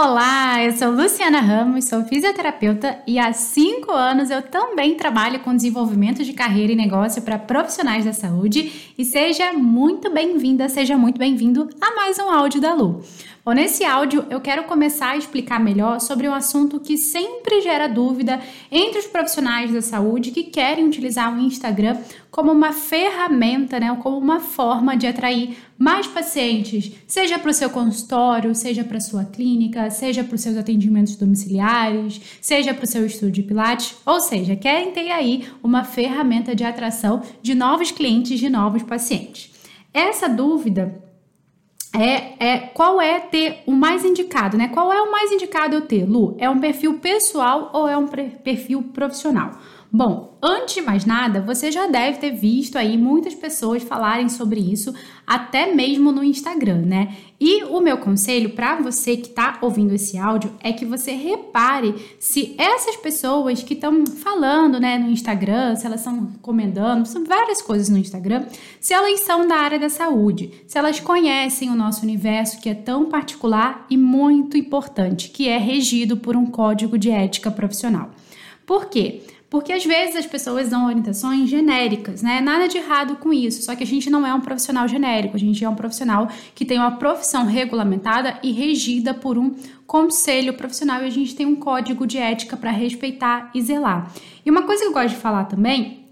Olá, eu sou Luciana Ramos, sou fisioterapeuta e há cinco anos eu também trabalho com desenvolvimento de carreira e negócio para profissionais da saúde. E seja muito bem-vinda, seja muito bem-vindo a mais um áudio da Lu. Bom, nesse áudio eu quero começar a explicar melhor sobre um assunto que sempre gera dúvida entre os profissionais da saúde que querem utilizar o Instagram como uma ferramenta, né, como uma forma de atrair mais pacientes, seja para o seu consultório, seja para a sua clínica, seja para os seus atendimentos domiciliares, seja para o seu estúdio de pilates, ou seja, querem ter aí uma ferramenta de atração de novos clientes, de novos pacientes. Essa dúvida é, é qual é ter o mais indicado, né? Qual é o mais indicado eu ter, Lu? É um perfil pessoal ou é um perfil profissional? Bom, antes de mais nada, você já deve ter visto aí muitas pessoas falarem sobre isso, até mesmo no Instagram, né? E o meu conselho para você que está ouvindo esse áudio é que você repare se essas pessoas que estão falando, né, no Instagram, se elas estão recomendando, são várias coisas no Instagram, se elas são da área da saúde, se elas conhecem o nosso universo que é tão particular e muito importante, que é regido por um código de ética profissional. Por quê? Porque às vezes as pessoas dão orientações genéricas, né? Nada de errado com isso, só que a gente não é um profissional genérico, a gente é um profissional que tem uma profissão regulamentada e regida por um conselho profissional e a gente tem um código de ética para respeitar e zelar. E uma coisa que eu gosto de falar também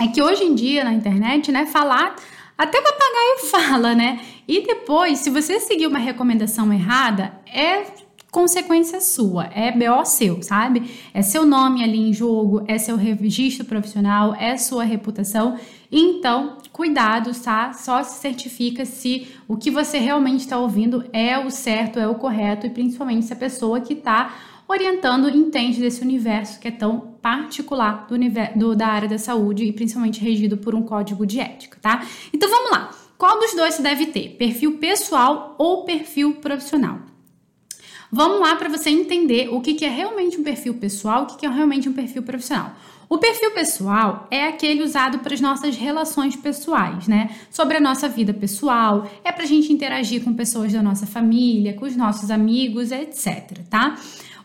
é que hoje em dia na internet, né, falar até o papagaio fala, né? E depois, se você seguir uma recomendação errada, é consequência sua, é BO seu, sabe? É seu nome ali em jogo, é seu registro profissional, é sua reputação. Então, cuidado, tá? Só se certifica se o que você realmente está ouvindo é o certo, é o correto e principalmente se a pessoa que está orientando entende desse universo que é tão particular do, do, da área da saúde e principalmente regido por um código de ética, tá? Então vamos lá. Qual dos dois você deve ter? Perfil pessoal ou perfil profissional? Vamos lá para você entender o que, que é realmente um perfil pessoal, o que, que é realmente um perfil profissional. O perfil pessoal é aquele usado para as nossas relações pessoais, né? Sobre a nossa vida pessoal, é para a gente interagir com pessoas da nossa família, com os nossos amigos, etc, tá?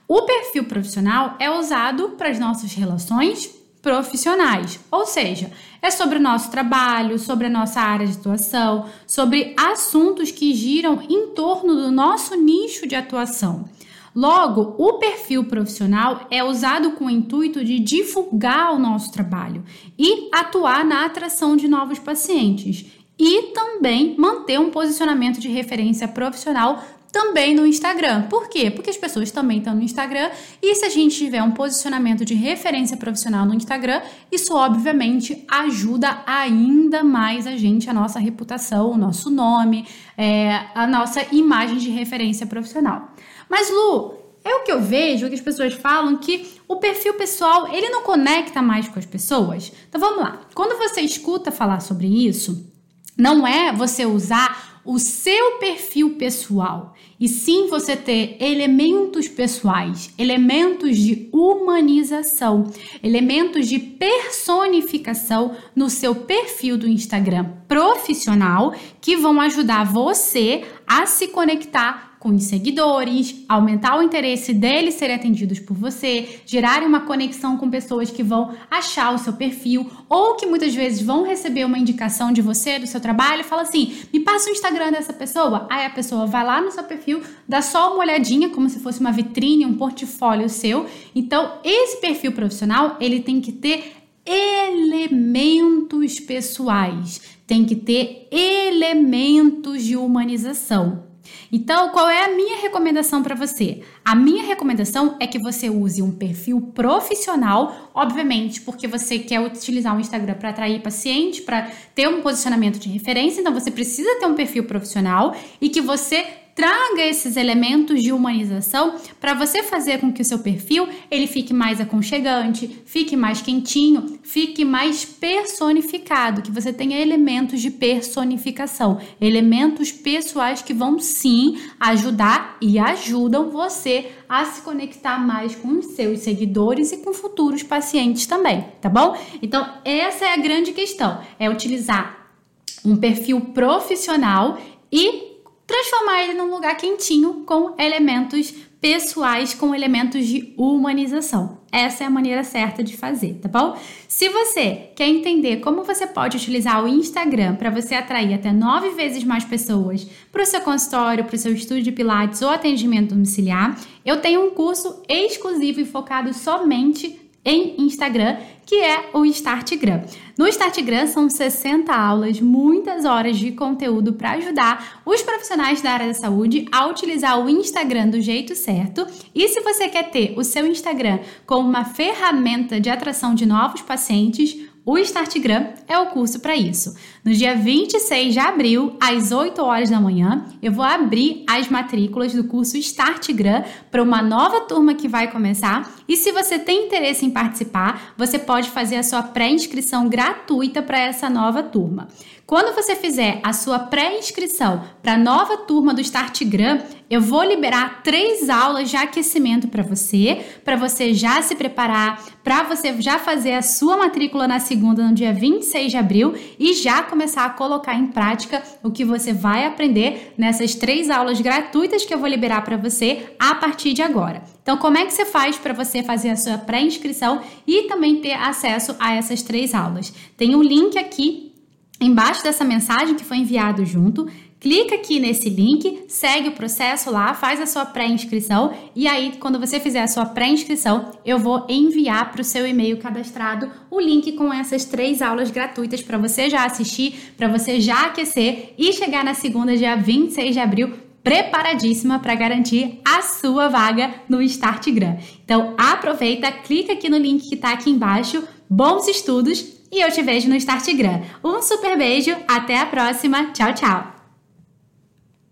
O perfil profissional é usado para as nossas relações profissionais, ou seja, é sobre o nosso trabalho, sobre a nossa área de atuação, sobre assuntos que giram em torno do nosso nicho de atuação. Logo, o perfil profissional é usado com o intuito de divulgar o nosso trabalho e atuar na atração de novos pacientes e também manter um posicionamento de referência profissional também no Instagram. Por quê? Porque as pessoas também estão no Instagram e se a gente tiver um posicionamento de referência profissional no Instagram, isso obviamente ajuda ainda mais a gente, a nossa reputação, o nosso nome, é, a nossa imagem de referência profissional. Mas Lu, é o que eu vejo que as pessoas falam que o perfil pessoal ele não conecta mais com as pessoas. Então vamos lá. Quando você escuta falar sobre isso, não é você usar o seu perfil pessoal, e sim você ter elementos pessoais, elementos de humanização, elementos de personificação no seu perfil do Instagram profissional que vão ajudar você a se conectar com os seguidores, aumentar o interesse deles serem atendidos por você, gerar uma conexão com pessoas que vão achar o seu perfil ou que muitas vezes vão receber uma indicação de você, do seu trabalho, e fala assim: me passa o Instagram dessa pessoa. Aí a pessoa vai lá no seu perfil, dá só uma olhadinha, como se fosse uma vitrine, um portfólio seu. Então, esse perfil profissional, ele tem que ter elementos pessoais, tem que ter elementos de humanização. Então, qual é a minha recomendação para você? A minha recomendação é que você use um perfil profissional, obviamente, porque você quer utilizar o Instagram para atrair paciente, para ter um posicionamento de referência, então você precisa ter um perfil profissional e que você traga esses elementos de humanização para você fazer com que o seu perfil ele fique mais aconchegante, fique mais quentinho, fique mais personificado, que você tenha elementos de personificação, elementos pessoais que vão sim ajudar e ajudam você a se conectar mais com os seus seguidores e com futuros pacientes também, tá bom? Então, essa é a grande questão, é utilizar um perfil profissional e transformar ele num lugar quentinho com elementos pessoais, com elementos de humanização. Essa é a maneira certa de fazer, tá bom? Se você quer entender como você pode utilizar o Instagram para você atrair até nove vezes mais pessoas para o seu consultório, para o seu estúdio de Pilates ou atendimento domiciliar, eu tenho um curso exclusivo e focado somente em Instagram, que é o Startgram. No Startgram são 60 aulas, muitas horas de conteúdo para ajudar os profissionais da área da saúde a utilizar o Instagram do jeito certo. E se você quer ter o seu Instagram como uma ferramenta de atração de novos pacientes, o Startgram é o curso para isso. No dia 26 de abril, às 8 horas da manhã, eu vou abrir as matrículas do curso Startgram para uma nova turma que vai começar. E se você tem interesse em participar, você pode fazer a sua pré-inscrição gratuita para essa nova turma. Quando você fizer a sua pré-inscrição para a nova turma do Startgram, eu vou liberar três aulas de aquecimento para você, para você já se preparar, para você já fazer a sua matrícula na segunda, no dia 26 de abril, e já começar a colocar em prática o que você vai aprender nessas três aulas gratuitas que eu vou liberar para você a partir de agora. Então, como é que você faz para você fazer a sua pré-inscrição e também ter acesso a essas três aulas? Tem um link aqui embaixo dessa mensagem que foi enviado junto. Clica aqui nesse link, segue o processo lá, faz a sua pré-inscrição e aí, quando você fizer a sua pré-inscrição, eu vou enviar para o seu e-mail cadastrado o link com essas três aulas gratuitas para você já assistir, para você já aquecer e chegar na segunda, dia 26 de abril, preparadíssima para garantir a sua vaga no Startgram. Então aproveita, clica aqui no link que está aqui embaixo. Bons estudos e eu te vejo no Startgram. Um super beijo, até a próxima. Tchau, tchau.